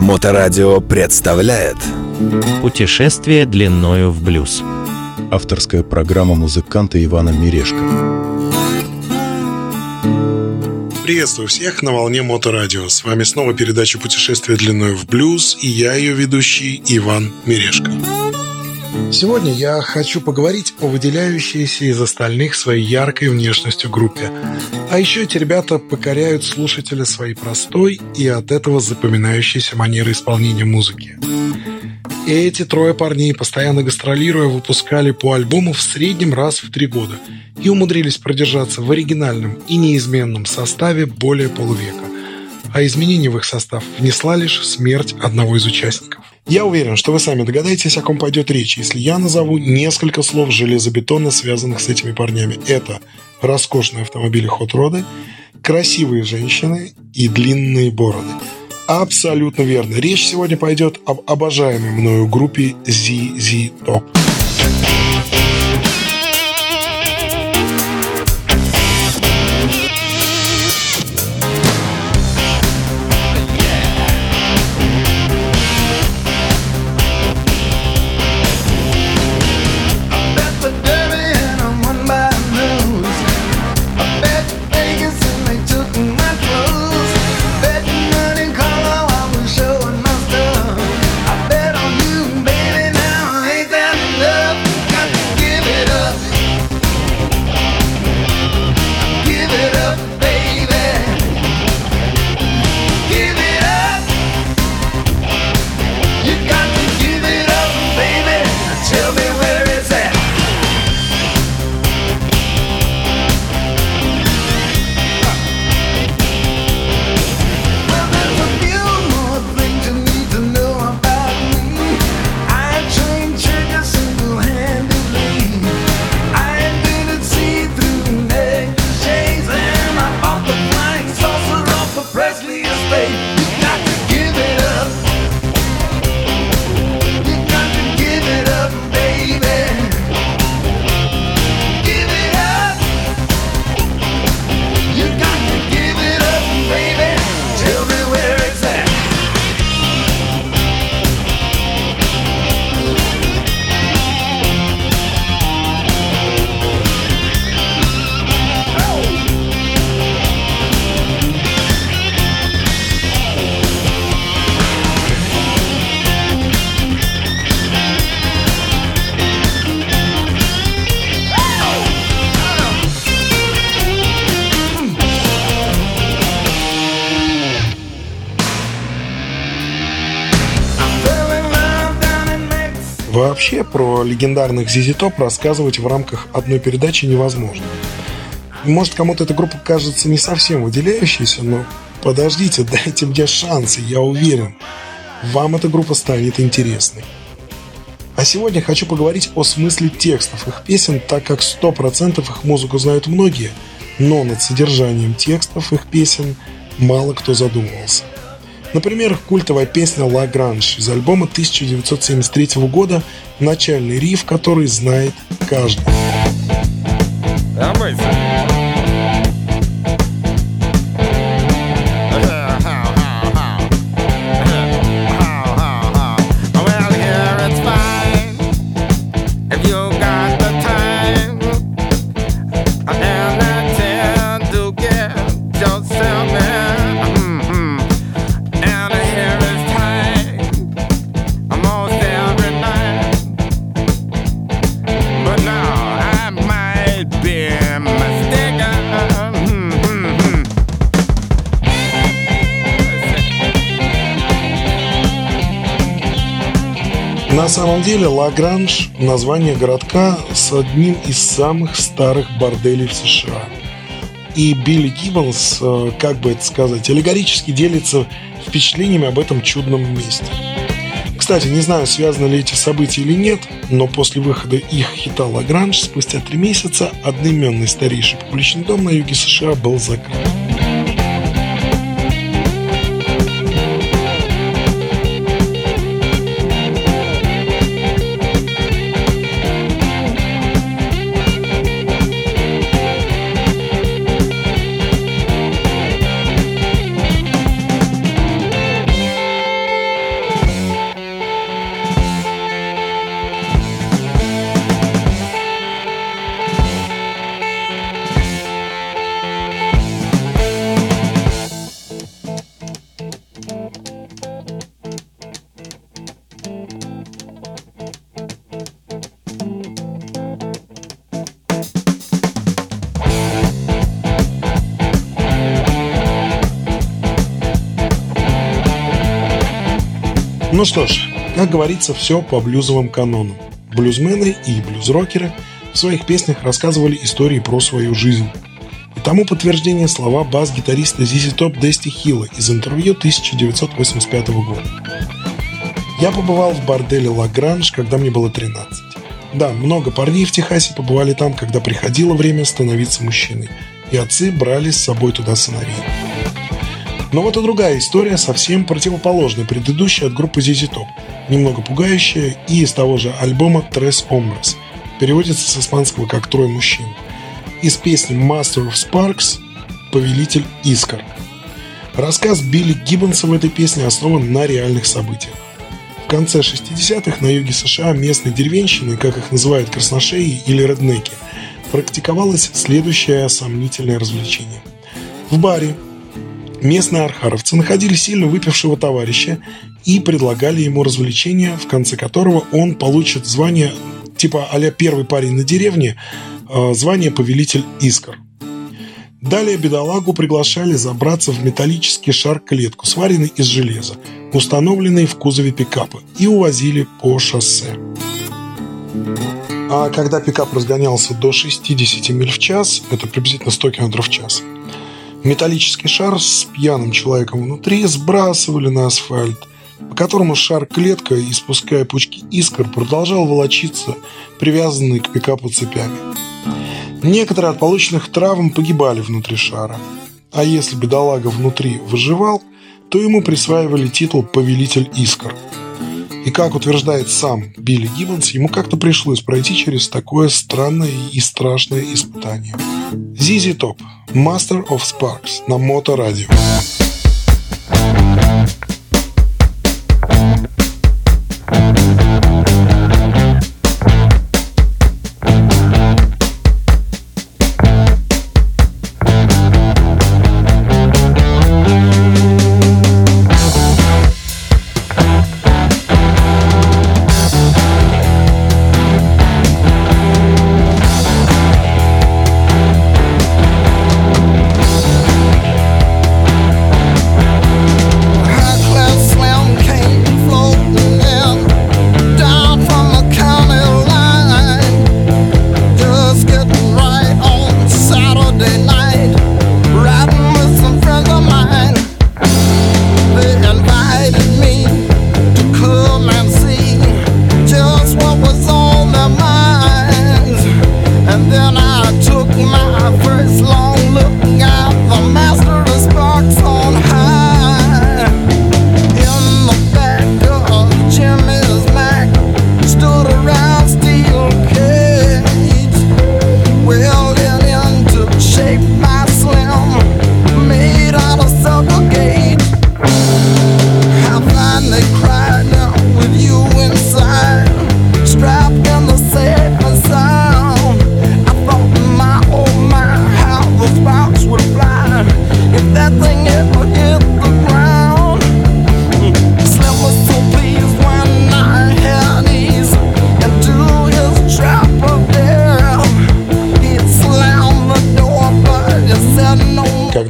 Моторадио представляет Путешествие длиною в блюз. Авторская программа музыканта Ивана Мирешко. Приветствую всех на волне Моторадио. С вами снова передача «Путешествие длиною в блюз» и я, ее ведущий Иван Мирешко. Сегодня я хочу поговорить о выделяющейся из остальных своей яркой внешностью группе. А еще эти ребята покоряют слушателя своей простой и от этого запоминающейся манерой исполнения музыки. И эти трое парней, постоянно гастролируя, выпускали по альбому в среднем раз в три года и умудрились продержаться в оригинальном и неизменном составе более полувека. А изменение в их состав внесла лишь смерть одного из участников. Я уверен, что вы сами догадаетесь, о ком пойдет речь, если я назову несколько слов железобетона, связанных с этими парнями. Это роскошные автомобили Rod, красивые женщины и длинные бороды. Абсолютно верно. Речь сегодня пойдет об обожаемой мною группе ZZ Top. Вообще про легендарных ZZ Top рассказывать в рамках одной передачи невозможно. Может, кому-то эта группа кажется не совсем выделяющейся, но подождите, дайте мне шансы, я уверен. Вам эта группа станет интересной. А сегодня хочу поговорить о смысле текстов их песен, так как 100% их музыку знают многие, но над содержанием текстов их песен мало кто задумывался. Например, культовая песня «Ла Гранж» из альбома 1973 года, начальный риф, который знает каждый. На самом деле Лагранж – название городка с одним из самых старых борделей в США. И Билли Гиббонс, э, как бы это сказать, аллегорически делится впечатлениями об этом чудном месте. Кстати, не знаю, связаны ли эти события или нет, но после выхода их хита «Лагранж» спустя три месяца одноименный старейший публичный дом на юге США был закрыт. Ну что ж, как говорится, все по блюзовым канонам. Блюзмены и блюзрокеры в своих песнях рассказывали истории про свою жизнь. И тому подтверждение слова бас-гитариста Зизи Топ Дести Хилла из интервью 1985 года. Я побывал в борделе Лагранж, когда мне было 13. Да, много парней в Техасе побывали там, когда приходило время становиться мужчиной, и отцы брали с собой туда сыновей. Но вот и другая история, совсем противоположная предыдущей от группы ZZ Top, немного пугающая и из того же альбома Tres Hombres, переводится с испанского как «Трое мужчин», из песни Master of Sparks «Повелитель искр». Рассказ Билли Гиббонса в этой песне основан на реальных событиях. В конце 60-х на юге США местной деревенщины, как их называют красношеи или реднеки, практиковалось следующее сомнительное развлечение. В баре Местные архаровцы находили сильно выпившего товарища и предлагали ему развлечение, в конце которого он получит звание типа а первый парень на деревне, э, звание повелитель искр. Далее бедолагу приглашали забраться в металлический шар-клетку, сваренный из железа, установленный в кузове пикапа, и увозили по шоссе. А когда пикап разгонялся до 60 миль в час, это приблизительно 100 км в час, Металлический шар с пьяным человеком внутри сбрасывали на асфальт, по которому шар-клетка, испуская пучки искр, продолжал волочиться, привязанный к пикапу цепями. Некоторые от полученных травм погибали внутри шара. А если бедолага внутри выживал, то ему присваивали титул «Повелитель искр». И как утверждает сам Билли Гиббонс, ему как-то пришлось пройти через такое странное и страшное испытание. Зизи Топ, Master of Sparks на Моторадио.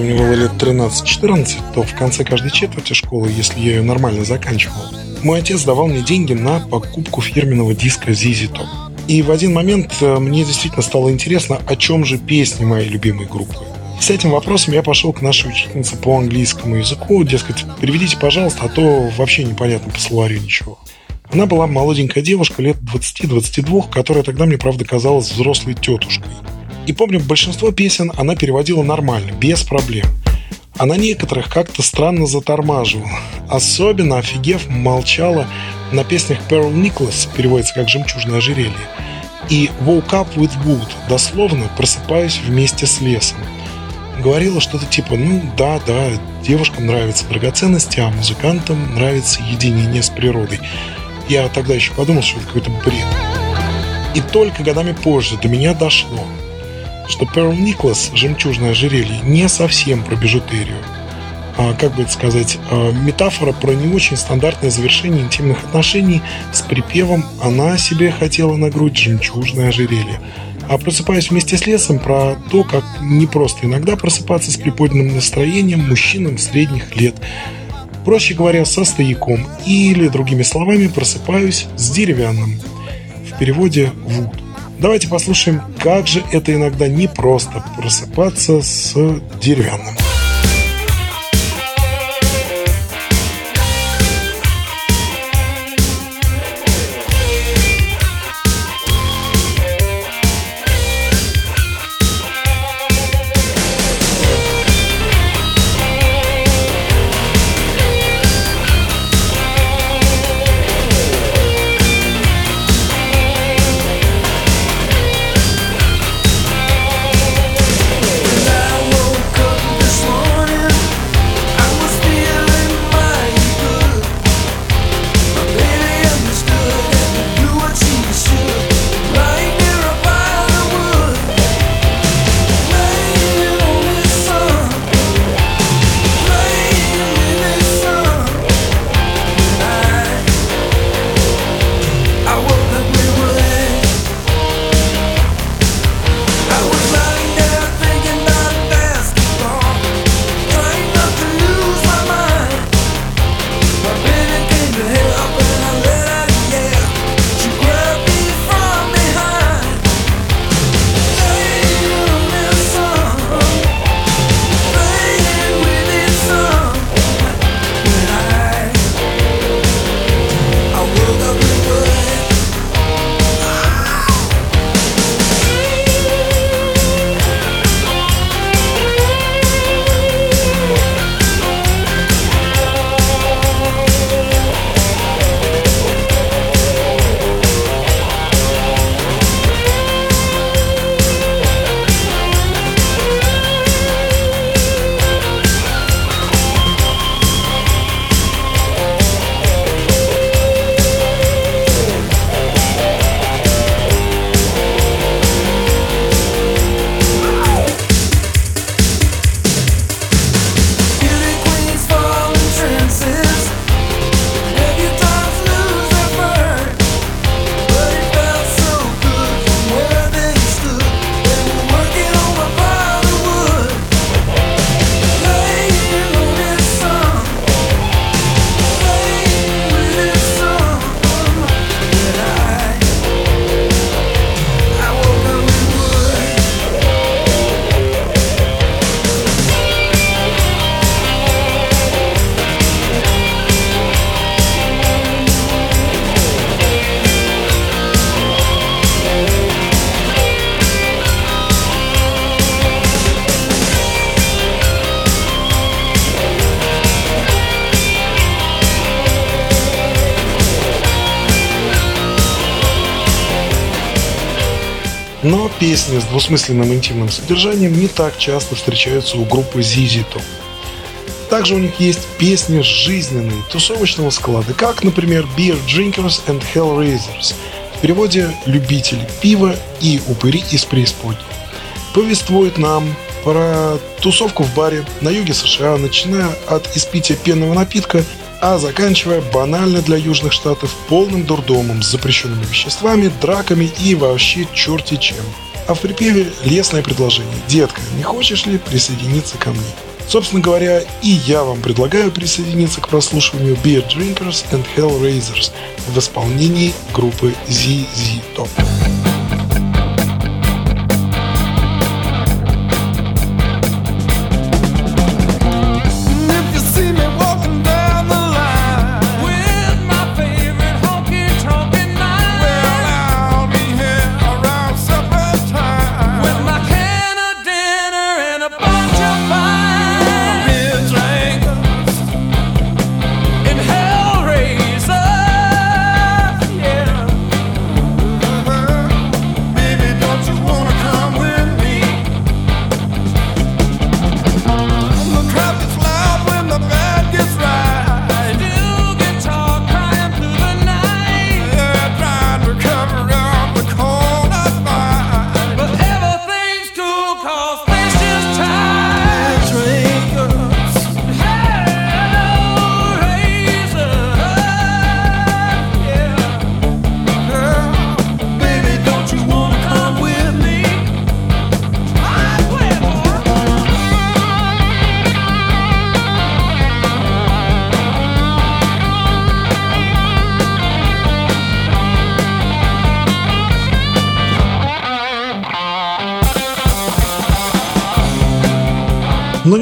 Когда мне было лет 13-14, то в конце каждой четверти школы, если я ее нормально заканчивал, мой отец давал мне деньги на покупку фирменного диска ZZ Top. И в один момент э, мне действительно стало интересно, о чем же песни моей любимой группы. С этим вопросом я пошел к нашей учительнице по английскому языку, дескать, переведите, пожалуйста, а то вообще непонятно по словарю ничего. Она была молоденькая девушка лет 20-22, которая тогда мне, правда, казалась взрослой тетушкой. И помню, большинство песен она переводила нормально, без проблем. А на некоторых как-то странно затормаживала. Особенно офигев молчала на песнях Pearl Nicholas, переводится как «Жемчужное ожерелье», и «Woke up with wood», дословно «Просыпаюсь вместе с лесом». Говорила что-то типа «Ну да, да, девушкам нравятся драгоценности, а музыкантам нравится единение с природой». Я тогда еще подумал, что это какой-то бред. И только годами позже до меня дошло – что Pearl Nicholas, жемчужное ожерелье, не совсем про бижутерию. А, как бы это сказать, а, метафора про не очень стандартное завершение интимных отношений с припевом «она себе хотела на грудь жемчужное ожерелье». А просыпаясь вместе с лесом про то, как не просто иногда просыпаться с приподнятым настроением мужчинам средних лет. Проще говоря, со стояком или, другими словами, просыпаюсь с деревянным. В переводе «вуд». Давайте послушаем, как же это иногда непросто просыпаться с деревянным. Песни с двусмысленным интимным содержанием не так часто встречаются у группы Top. Также у них есть песни жизненные, тусовочного склада, как, например, Beer Drinkers and Hellraisers, в переводе «любители пива и упыри из преисподней». Повествует нам про тусовку в баре на юге США, начиная от испития пенного напитка а заканчивая банально для южных штатов полным дурдомом с запрещенными веществами, драками и вообще черти чем. А в припеве лесное предложение «Детка, не хочешь ли присоединиться ко мне?» Собственно говоря, и я вам предлагаю присоединиться к прослушиванию Beer Drinkers and Hellraisers в исполнении группы ZZ Top.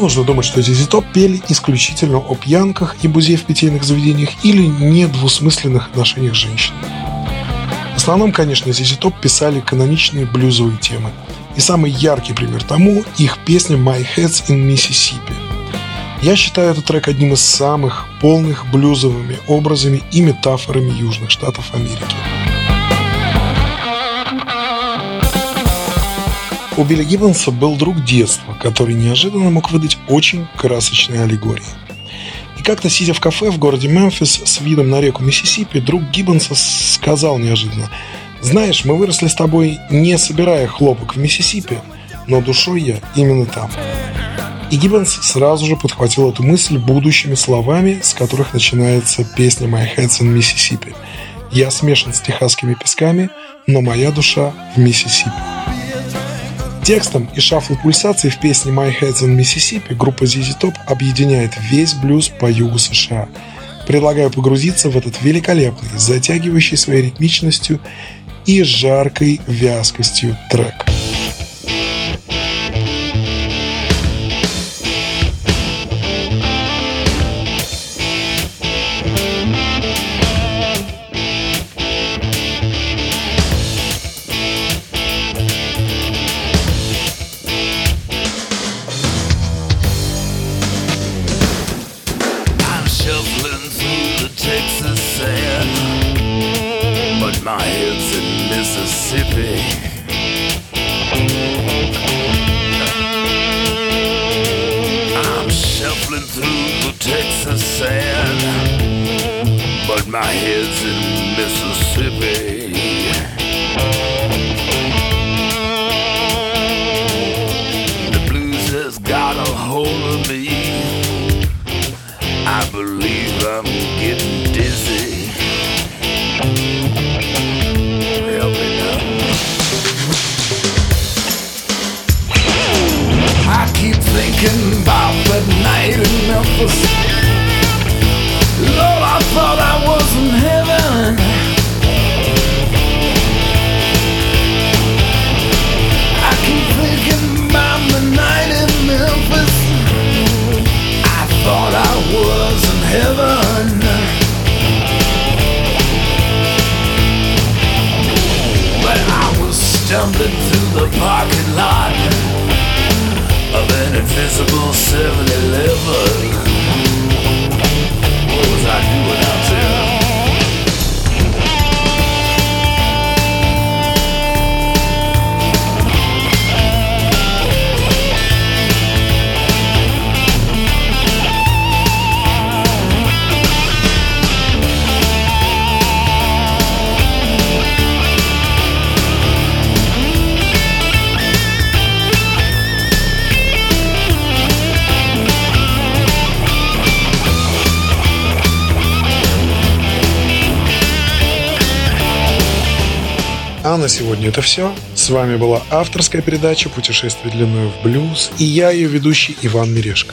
Нужно думать, что ZZ Top пели исключительно о пьянках и бузе в питейных заведениях или недвусмысленных отношениях с женщинами. В основном, конечно, ZZ Top писали каноничные блюзовые темы. И самый яркий пример тому – их песня «My Head's in Mississippi». Я считаю этот трек одним из самых полных блюзовыми образами и метафорами Южных Штатов Америки. У Билли Гиббонса был друг детства, который неожиданно мог выдать очень красочные аллегории. И как-то сидя в кафе в городе Мемфис с видом на реку Миссисипи, друг Гиббонса сказал неожиданно «Знаешь, мы выросли с тобой не собирая хлопок в Миссисипи, но душой я именно там». И Гиббонс сразу же подхватил эту мысль будущими словами, с которых начинается песня «My Head's in Mississippi». «Я смешан с техасскими песками, но моя душа в Миссисипи». Текстом и шафл пульсаций в песне «My Head's in Mississippi» группа ZZ Top объединяет весь блюз по югу США. Предлагаю погрузиться в этот великолепный, затягивающий своей ритмичностью и жаркой вязкостью трек. but my head's in Mississippi. The blues has got a hold of me. I believe I'm getting dizzy. I keep thinking about that night in Memphis. stumbling through the parking lot of an invisible 7 Eleven. А на сегодня это все. С вами была авторская передача «Путешествие длиною в блюз» и я, ее ведущий Иван Мирешко.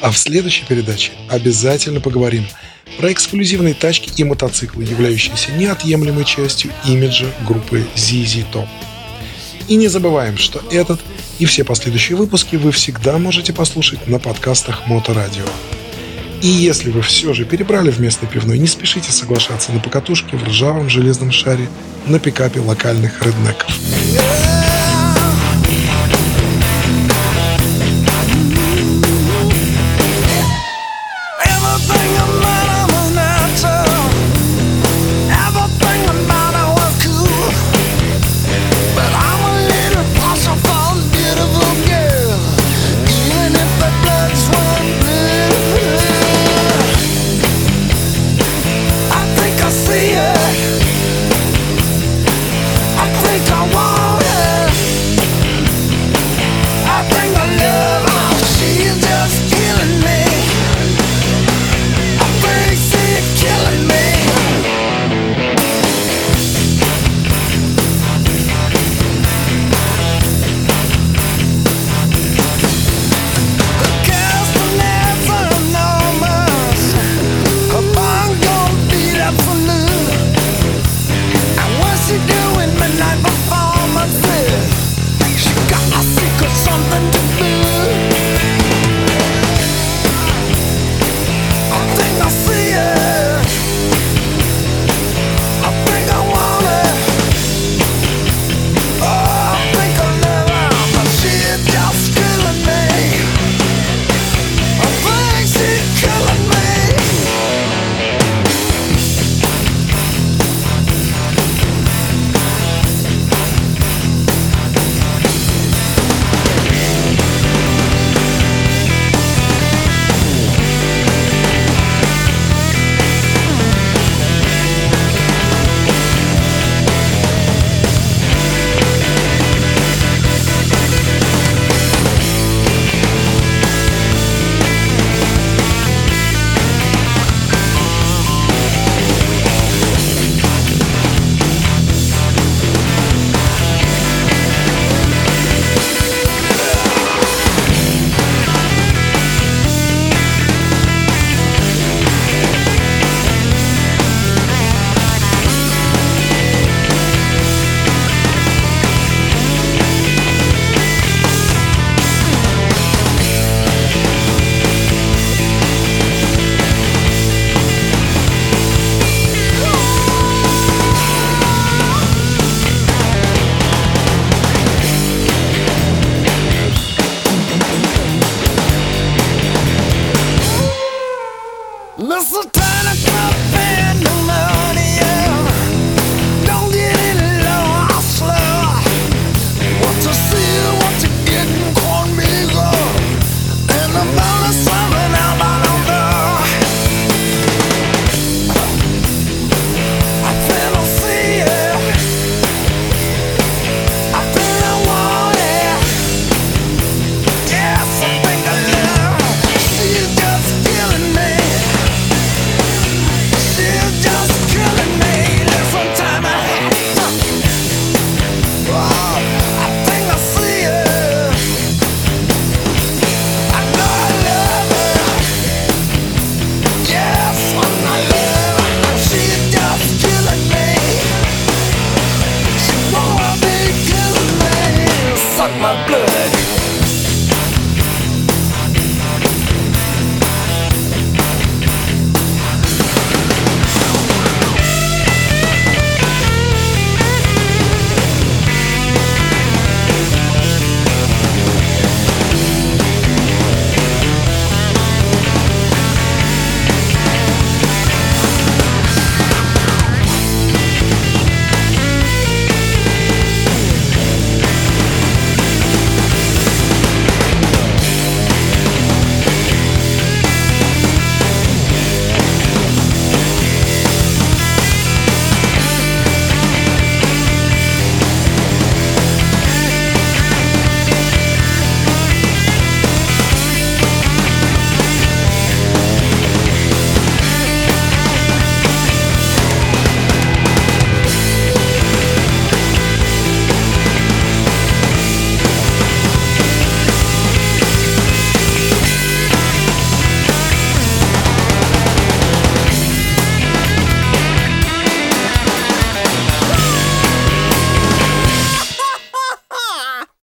А в следующей передаче обязательно поговорим про эксклюзивные тачки и мотоциклы, являющиеся неотъемлемой частью имиджа группы ZZ Top. И не забываем, что этот и все последующие выпуски вы всегда можете послушать на подкастах Моторадио. И если вы все же перебрали в местной пивной, не спешите соглашаться на покатушке в ржавом железном шаре на пикапе локальных реднеков.